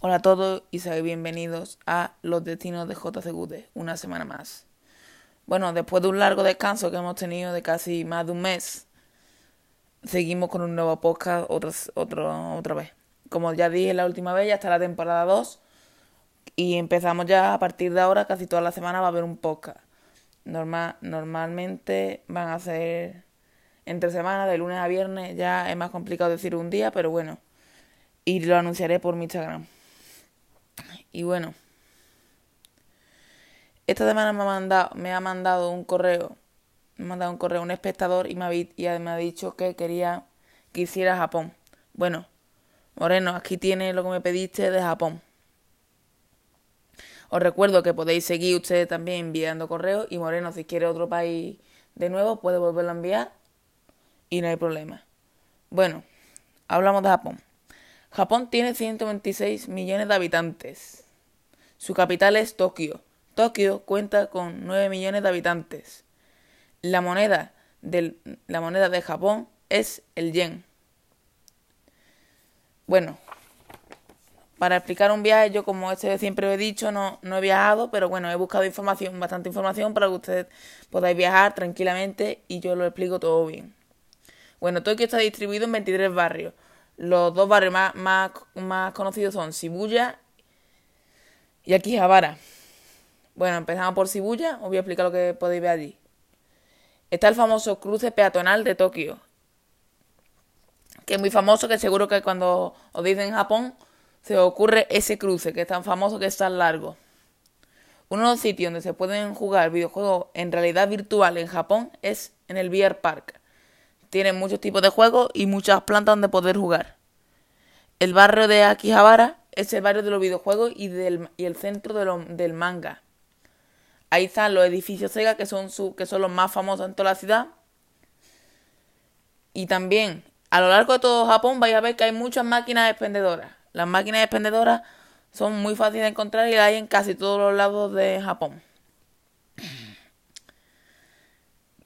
Hola a todos y sean bienvenidos a Los Destinos de JCQD, una semana más. Bueno, después de un largo descanso que hemos tenido de casi más de un mes, seguimos con un nuevo podcast otra, otra vez. Como ya dije la última vez, ya está la temporada 2 y empezamos ya a partir de ahora, casi toda la semana va a haber un podcast. Normal, normalmente van a ser entre semanas, de lunes a viernes, ya es más complicado decir un día, pero bueno, y lo anunciaré por mi Instagram. Y bueno, esta semana me ha mandado, me ha mandado un correo, me ha mandado un correo un espectador y me ha, y me ha dicho que quería que hiciera Japón. Bueno, Moreno, aquí tiene lo que me pediste de Japón. Os recuerdo que podéis seguir ustedes también enviando correos y Moreno, si quiere otro país de nuevo, puede volverlo a enviar y no hay problema. Bueno, hablamos de Japón. Japón tiene 126 millones de habitantes. Su capital es Tokio. Tokio cuenta con 9 millones de habitantes. La moneda, de Japón es el yen. Bueno, para explicar un viaje, yo como este siempre he dicho, no, no he viajado, pero bueno, he buscado información, bastante información para que ustedes podáis viajar tranquilamente y yo lo explico todo bien. Bueno, Tokio está distribuido en 23 barrios. Los dos barrios más, más, conocidos son Shibuya y Akihabara. Bueno, empezamos por Shibuya, os voy a explicar lo que podéis ver allí. Está el famoso cruce peatonal de Tokio, que es muy famoso, que seguro que cuando os dicen Japón se os ocurre ese cruce, que es tan famoso, que es tan largo. Uno de los sitios donde se pueden jugar videojuegos en realidad virtual en Japón es en el VR Park. Tiene muchos tipos de juegos y muchas plantas donde poder jugar. El barrio de Akihabara es el barrio de los videojuegos y, del, y el centro del manga. Ahí están los edificios Sega, que son, su, que son los más famosos en toda la ciudad. Y también, a lo largo de todo Japón, vais a ver que hay muchas máquinas expendedoras. Las máquinas expendedoras son muy fáciles de encontrar y las hay en casi todos los lados de Japón.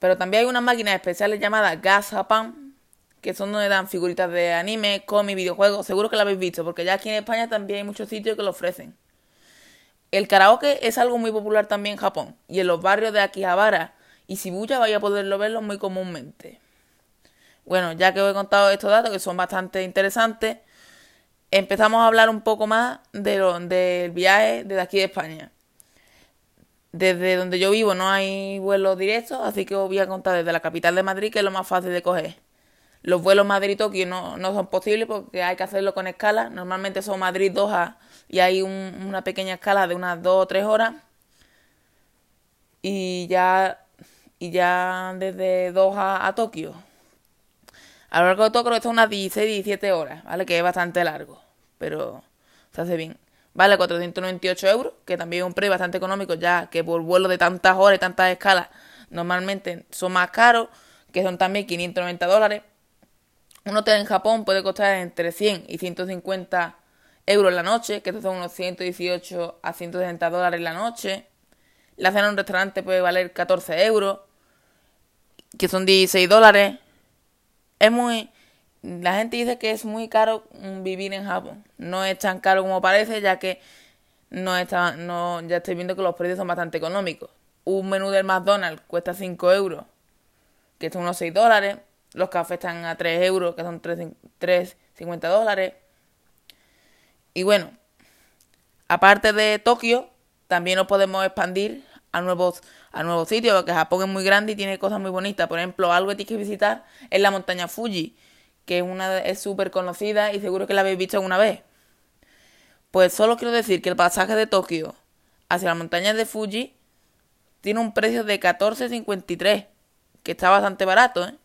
Pero también hay unas máquinas especiales llamadas Gazapan, que son donde dan figuritas de anime, cómics, videojuegos. Seguro que la habéis visto, porque ya aquí en España también hay muchos sitios que lo ofrecen. El karaoke es algo muy popular también en Japón, y en los barrios de Akihabara y Shibuya vais a poderlo verlo muy comúnmente. Bueno, ya que os he contado estos datos que son bastante interesantes, empezamos a hablar un poco más de del viaje desde aquí de España. Desde donde yo vivo no hay vuelos directos, así que os voy a contar desde la capital de Madrid, que es lo más fácil de coger. Los vuelos Madrid-Tokio no, no son posibles porque hay que hacerlo con escala. Normalmente son Madrid-Doha y hay una pequeña escala de unas 2 o 3 horas. Y ya, y ya desde Doha a Tokio. A lo largo de Tokio está unas 16, 17 horas, ¿vale? Que es bastante largo, pero se hace bien vale 498 euros, que también es un precio bastante económico, ya que por vuelo de tantas horas y tantas escalas normalmente son más caros, que son también 590 dólares. Un hotel en Japón puede costar entre 100 y 150 euros la noche, que estos son unos 118 a 160 dólares la noche. La cena en un restaurante puede valer 14 euros, que son 16 dólares. Es muy la gente dice que es muy caro vivir en Japón. No es tan caro como parece, ya que no está, no, ya estoy viendo que los precios son bastante económicos. Un menú del McDonald's cuesta 5 euros, que son unos 6 dólares. Los cafés están a 3 euros, que son 3,50 dólares. Y bueno, aparte de Tokio, también nos podemos expandir a nuevos, a nuevos sitios, porque Japón es muy grande y tiene cosas muy bonitas. Por ejemplo, algo que tienes que visitar es la montaña Fuji que una es súper conocida y seguro que la habéis visto alguna vez. Pues solo quiero decir que el pasaje de Tokio hacia las montañas de Fuji tiene un precio de 14.53, que está bastante barato, ¿eh?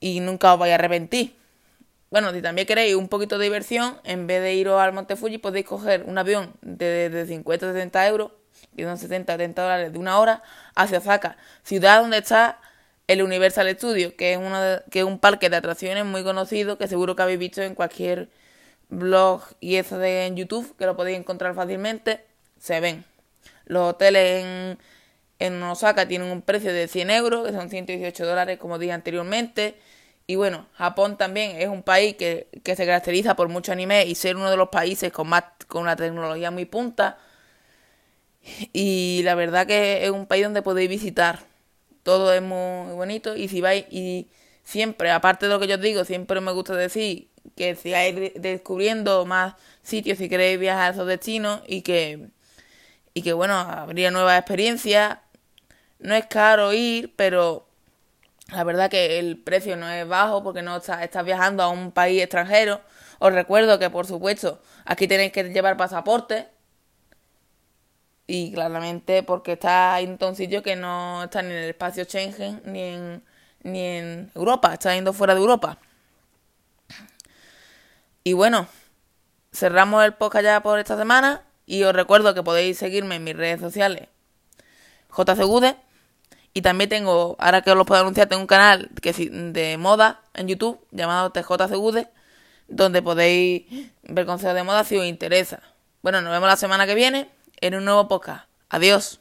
Y nunca os vais a arrepentir. Bueno, si también queréis un poquito de diversión, en vez de iros al Monte Fuji, podéis coger un avión de, de 50 o 70 euros, que son 70 o 70 dólares de una hora, hacia Osaka, ciudad donde está el Universal Studio, que es, uno que es un parque de atracciones muy conocido que seguro que habéis visto en cualquier blog y eso de en YouTube, que lo podéis encontrar fácilmente, se ven. Los hoteles en, en Osaka tienen un precio de 100 euros, que son 118 dólares, como dije anteriormente, Y bueno, Japón también es un país que, que se caracteriza por mucho anime y ser uno de los países con más con una tecnología muy punta. Y la verdad que es un país donde podéis visitar. Todo es muy bonito y si vais y siempre, aparte de lo que yo os digo, siempre me gusta decir que sigáis descubriendo más sitios si queréis viajar a esos destinos y que y que bueno, habría nuevas experiencias. No es caro ir, pero la verdad que el precio no es bajo porque no estás, estás viajando a un país extranjero. Os recuerdo que por supuesto aquí tenéis que llevar pasaporte. Y claramente porque está en un sitio que no está ni en el espacio Schengen ni en, ni en Europa, está yendo fuera de Europa. Y bueno, cerramos el podcast ya por esta semana. Y os recuerdo que podéis seguirme en mis redes sociales JCGude. Y también tengo, ahora que os lo puedo anunciar, tengo un canal que de moda en YouTube llamado TJCGude, donde podéis ver consejos de moda si os interesa. Bueno, nos vemos la semana que viene en un nuevo podcast. Adiós.